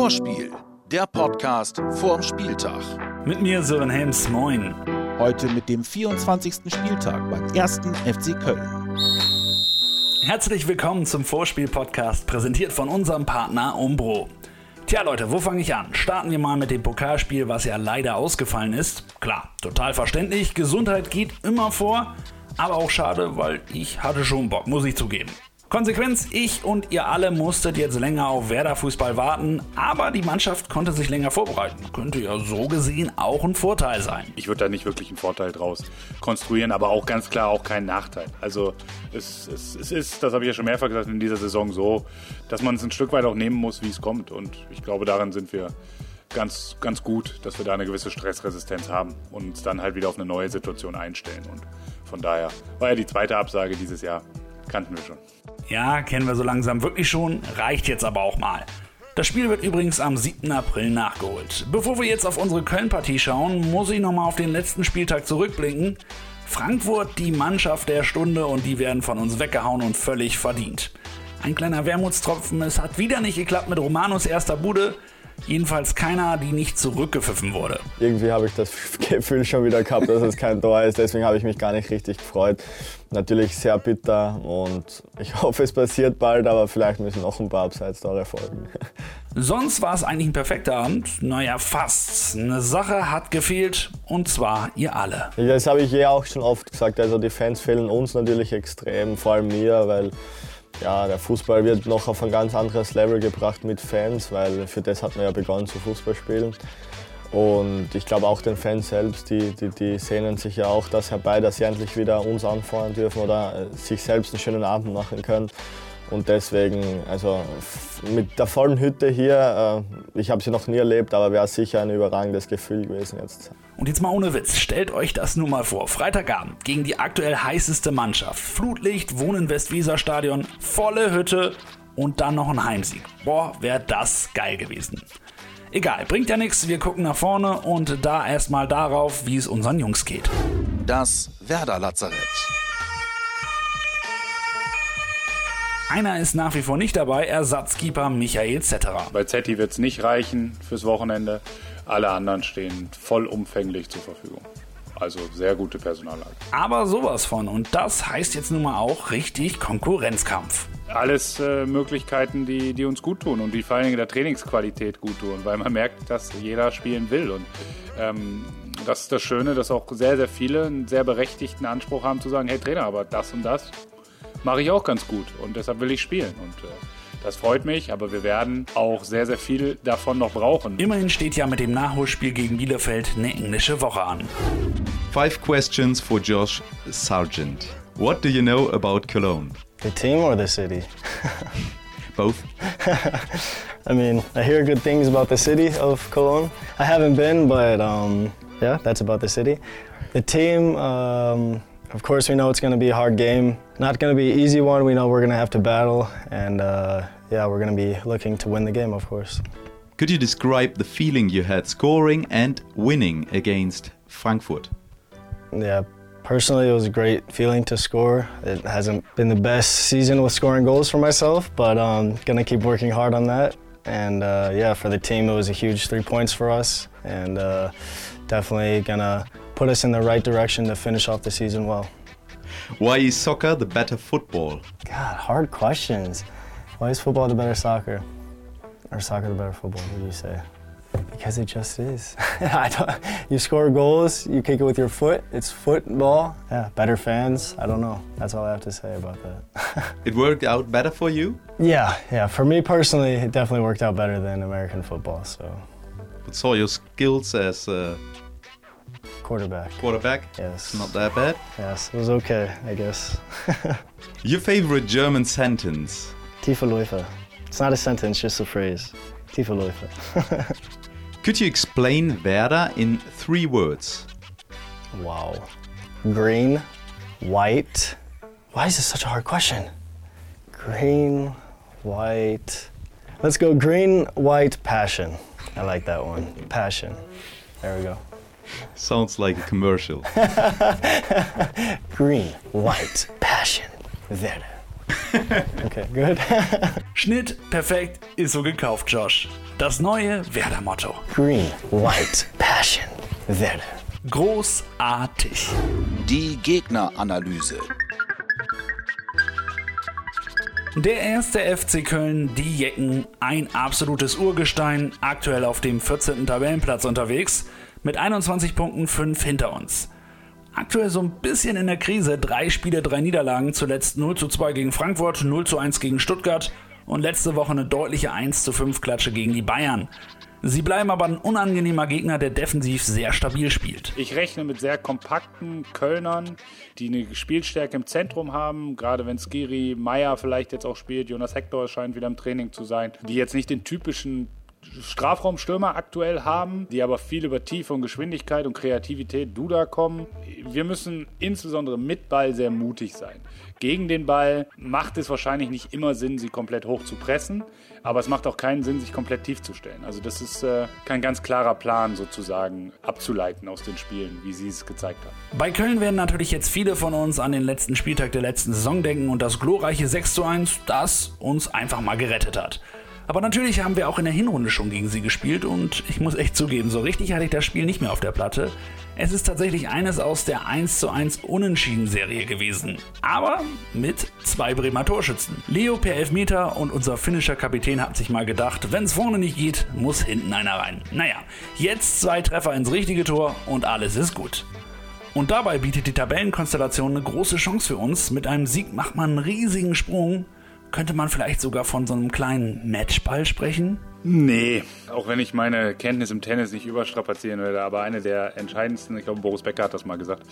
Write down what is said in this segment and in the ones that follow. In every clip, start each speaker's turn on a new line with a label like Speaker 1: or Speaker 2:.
Speaker 1: Vorspiel, der Podcast vorm Spieltag.
Speaker 2: Mit mir Sören Helms, moin.
Speaker 3: Heute mit dem 24. Spieltag beim ersten FC Köln.
Speaker 2: Herzlich willkommen zum Vorspiel-Podcast, präsentiert von unserem Partner Umbro. Tja Leute, wo fange ich an? Starten wir mal mit dem Pokalspiel, was ja leider ausgefallen ist. Klar, total verständlich, Gesundheit geht immer vor, aber auch schade, weil ich hatte schon Bock, muss ich zugeben. Konsequenz, ich und ihr alle musstet jetzt länger auf Werder-Fußball warten, aber die Mannschaft konnte sich länger vorbereiten. Könnte ja so gesehen auch ein Vorteil sein.
Speaker 4: Ich würde da nicht wirklich einen Vorteil draus konstruieren, aber auch ganz klar auch keinen Nachteil. Also es, es, es ist, das habe ich ja schon mehrfach gesagt, in dieser Saison so, dass man es ein Stück weit auch nehmen muss, wie es kommt. Und ich glaube, daran sind wir ganz, ganz gut, dass wir da eine gewisse Stressresistenz haben und uns dann halt wieder auf eine neue Situation einstellen. Und von daher war ja die zweite Absage dieses Jahr, kannten wir schon.
Speaker 2: Ja, kennen wir so langsam wirklich schon, reicht jetzt aber auch mal. Das Spiel wird übrigens am 7. April nachgeholt. Bevor wir jetzt auf unsere Köln-Partie schauen, muss ich nochmal auf den letzten Spieltag zurückblicken. Frankfurt die Mannschaft der Stunde und die werden von uns weggehauen und völlig verdient. Ein kleiner Wermutstropfen, es hat wieder nicht geklappt mit Romanos erster Bude. Jedenfalls keiner, die nicht zurückgepfiffen wurde.
Speaker 5: Irgendwie habe ich das Gefühl schon wieder gehabt, dass es kein Tor ist. Deswegen habe ich mich gar nicht richtig gefreut. Natürlich sehr bitter und ich hoffe, es passiert bald, aber vielleicht müssen noch ein paar Abseits-Tore folgen.
Speaker 2: Sonst war es eigentlich ein perfekter Abend. Naja, fast. Eine Sache hat gefehlt und zwar ihr alle.
Speaker 5: Das habe ich ja auch schon oft gesagt. Also die Fans fehlen uns natürlich extrem, vor allem mir, weil ja, der Fußball wird noch auf ein ganz anderes Level gebracht mit Fans, weil für das hat man ja begonnen zu Fußball spielen. Und ich glaube auch den Fans selbst, die, die, die sehnen sich ja auch das herbei, dass sie endlich wieder uns anfeuern dürfen oder äh, sich selbst einen schönen Abend machen können. Und deswegen, also mit der vollen Hütte hier, äh, ich habe sie noch nie erlebt, aber wäre sicher ein überragendes Gefühl gewesen jetzt.
Speaker 2: Und jetzt mal ohne Witz, stellt euch das nur mal vor. Freitagabend gegen die aktuell heißeste Mannschaft. Flutlicht, Wohnen Westweser-Stadion, volle Hütte und dann noch ein Heimsieg. Boah, wäre das geil gewesen. Egal, bringt ja nichts, wir gucken nach vorne und da erstmal darauf, wie es unseren Jungs geht.
Speaker 1: Das Werder-Lazarett.
Speaker 2: Einer ist nach wie vor nicht dabei, Ersatzkeeper Michael Zetterer.
Speaker 4: Bei Zetti wird es nicht reichen fürs Wochenende. Alle anderen stehen vollumfänglich zur Verfügung. Also sehr gute Personallage.
Speaker 2: Aber sowas von. Und das heißt jetzt nun mal auch richtig Konkurrenzkampf.
Speaker 4: Alles äh, Möglichkeiten, die, die uns gut tun und die vor allen Dingen der Trainingsqualität gut tun, weil man merkt, dass jeder spielen will. Und ähm, das ist das Schöne, dass auch sehr, sehr viele einen sehr berechtigten Anspruch haben zu sagen, hey Trainer, aber das und das mache ich auch ganz gut und deshalb will ich spielen. Und äh, das freut mich, aber wir werden auch sehr, sehr viel davon noch brauchen.
Speaker 2: Immerhin steht ja mit dem Nachholspiel gegen Bielefeld eine englische Woche an.
Speaker 6: Five questions for Josh Sargent. What do you know about Cologne?
Speaker 5: The team or the city?
Speaker 6: Both.
Speaker 5: I mean, I hear good things about the city of Cologne. I haven't been, but um, yeah, that's about the city. The team, um, of course, we know it's going to be a hard game. Not going to be an easy one. We know we're going to have to battle, and uh, yeah, we're going to be looking to win the game, of course.
Speaker 6: Could you describe the feeling you had scoring and winning against Frankfurt?
Speaker 5: Yeah, personally, it was a great feeling to score. It hasn't been the best season with scoring goals for myself, but um, gonna keep working hard on that. And uh, yeah, for the team, it was a huge three points for us, and uh, definitely gonna put us in the right direction to finish off the season well.
Speaker 6: Why is soccer the better football?
Speaker 5: God, hard questions. Why is football the better soccer? Or soccer the better football? What do you say? Because it just is. I don't, you score goals, you kick it with your foot. It's football. Yeah, better fans. I don't know. That's all I have to say about that.
Speaker 6: It worked out better for you?
Speaker 5: yeah, yeah. For me personally, it definitely worked out better than American football. So,
Speaker 6: But saw your skills as a
Speaker 5: quarterback.
Speaker 6: quarterback.
Speaker 5: Yes.
Speaker 6: Not that bad.
Speaker 5: Yes, it was okay, I guess.
Speaker 6: Your favorite German sentence?
Speaker 5: Tiefeläufer. It's not a sentence, just a phrase. Tiefeläufer.
Speaker 6: Could you explain Werder in three words?
Speaker 5: wow. Green, white. Why is this such a hard question? Green, white. Let's go green, white, passion. I like that one. Passion. There we go.
Speaker 6: Sounds like a commercial.
Speaker 5: Green, white, passion. Werder. Okay, gut.
Speaker 2: Schnitt perfekt ist so gekauft, Josh. Das neue Werder-Motto.
Speaker 7: Green, White, Passion, Verde.
Speaker 2: Großartig.
Speaker 1: Die Gegneranalyse.
Speaker 2: Der erste FC Köln, die Jecken, ein absolutes Urgestein, aktuell auf dem 14. Tabellenplatz unterwegs, mit 21 Punkten 5 hinter uns. Aktuell so ein bisschen in der Krise, drei Spiele, drei Niederlagen, zuletzt 0 zu 2 gegen Frankfurt, 0 zu 1 gegen Stuttgart und letzte Woche eine deutliche 1 zu 5 Klatsche gegen die Bayern. Sie bleiben aber ein unangenehmer Gegner, der defensiv sehr stabil spielt.
Speaker 4: Ich rechne mit sehr kompakten Kölnern, die eine Spielstärke im Zentrum haben, gerade wenn Skiri Meier vielleicht jetzt auch spielt, Jonas Hector scheint wieder im Training zu sein, die jetzt nicht den typischen Strafraumstürmer aktuell haben, die aber viel über Tiefe und Geschwindigkeit und Kreativität Duda kommen. Wir müssen insbesondere mit Ball sehr mutig sein. Gegen den Ball macht es wahrscheinlich nicht immer Sinn, sie komplett hoch zu pressen, aber es macht auch keinen Sinn, sich komplett tief zu stellen. Also das ist äh, kein ganz klarer Plan sozusagen abzuleiten aus den Spielen, wie sie es gezeigt haben.
Speaker 2: Bei Köln werden natürlich jetzt viele von uns an den letzten Spieltag der letzten Saison denken und das glorreiche 6 zu 1, das uns einfach mal gerettet hat. Aber natürlich haben wir auch in der Hinrunde schon gegen sie gespielt und ich muss echt zugeben, so richtig hatte ich das Spiel nicht mehr auf der Platte. Es ist tatsächlich eines aus der 1 zu 1 Unentschieden-Serie gewesen. Aber mit zwei Bremer Torschützen. Leo per Elfmeter und unser finnischer Kapitän hat sich mal gedacht, wenn es vorne nicht geht, muss hinten einer rein. Naja, jetzt zwei Treffer ins richtige Tor und alles ist gut. Und dabei bietet die Tabellenkonstellation eine große Chance für uns. Mit einem Sieg macht man einen riesigen Sprung könnte man vielleicht sogar von so einem kleinen Matchball sprechen?
Speaker 4: Nee, auch wenn ich meine Kenntnis im Tennis nicht überstrapazieren würde, aber eine der entscheidendsten, ich glaube Boris Becker hat das mal gesagt,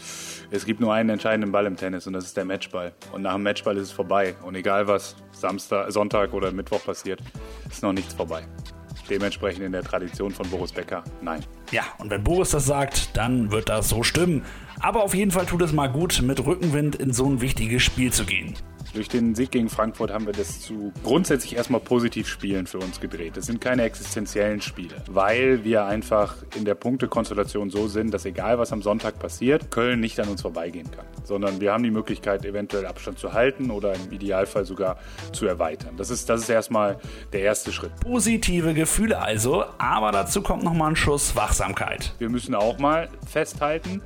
Speaker 4: es gibt nur einen entscheidenden Ball im Tennis und das ist der Matchball. Und nach dem Matchball ist es vorbei. Und egal was Samstag, Sonntag oder Mittwoch passiert, ist noch nichts vorbei. Dementsprechend in der Tradition von Boris Becker, nein.
Speaker 2: Ja, und wenn Boris das sagt, dann wird das so stimmen. Aber auf jeden Fall tut es mal gut, mit Rückenwind in so ein wichtiges Spiel zu gehen.
Speaker 4: Durch den Sieg gegen Frankfurt haben wir das zu grundsätzlich erstmal positiv spielen für uns gedreht. Das sind keine existenziellen Spiele, weil wir einfach in der Punktekonstellation so sind, dass egal was am Sonntag passiert, Köln nicht an uns vorbeigehen kann, sondern wir haben die Möglichkeit, eventuell Abstand zu halten oder im Idealfall sogar zu erweitern. Das ist, das ist erstmal der erste Schritt.
Speaker 2: Positive Gefühle also, aber dazu kommt nochmal ein Schuss Wachsamkeit.
Speaker 4: Wir müssen auch mal festhalten,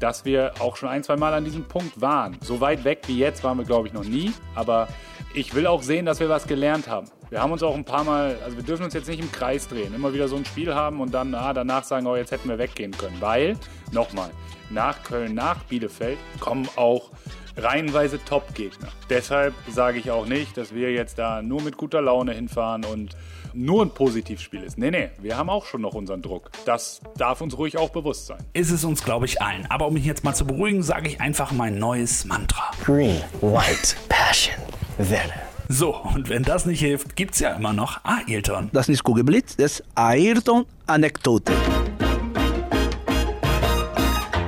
Speaker 4: dass wir auch schon ein, zwei Mal an diesem Punkt waren. So weit weg wie jetzt waren wir, glaube ich, noch nie. Aber ich will auch sehen, dass wir was gelernt haben. Wir haben uns auch ein paar Mal, also wir dürfen uns jetzt nicht im Kreis drehen, immer wieder so ein Spiel haben und dann ah, danach sagen, oh, jetzt hätten wir weggehen können. Weil, nochmal, nach Köln, nach Bielefeld kommen auch reihenweise Top-Gegner. Deshalb sage ich auch nicht, dass wir jetzt da nur mit guter Laune hinfahren und nur ein Positivspiel ist. Nee, nee, wir haben auch schon noch unseren Druck. Das darf uns ruhig auch bewusst sein.
Speaker 2: Ist es uns, glaube ich, allen. Aber um mich jetzt mal zu beruhigen, sage ich einfach mein neues Mantra.
Speaker 7: Green, White, Passion, Verde.
Speaker 2: So, und wenn das nicht hilft, gibt's ja immer noch Ailton.
Speaker 8: Das ist Kugelblitz, das ist Ayrton-Anekdote.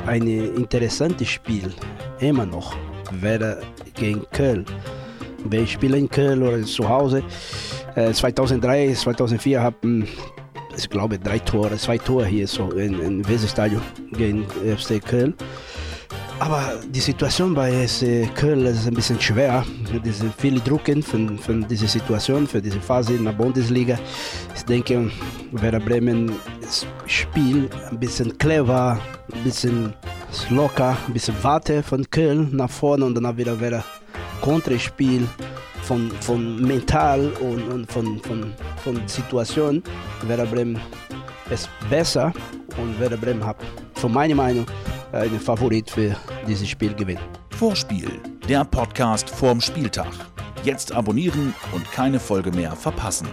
Speaker 8: Ein interessantes Spiel, immer noch, wäre gegen Köln. Wenn ich spiele in Köln oder zu Hause, äh, 2003, 2004 haben ich glaube drei Tore, zwei Tore hier so in, in Weserstadion gegen FC Köln. Aber die Situation bei SC Köln ist ein bisschen schwer. Es sind viele Drucken von, von dieser Situation, für diese Phase in der Bundesliga. Ich denke, Werder Bremen spielt ein bisschen clever, ein bisschen locker, ein bisschen Warte von Köln nach vorne und dann wieder Werder Konterspiel von, von mental und, und von, von, von Situation. Werder Bremen ist besser und Werder Bremen hat, von meiner Meinung, einen Favorit für dieses Spiel gewinnen.
Speaker 1: Vorspiel, der Podcast vorm Spieltag. Jetzt abonnieren und keine Folge mehr verpassen.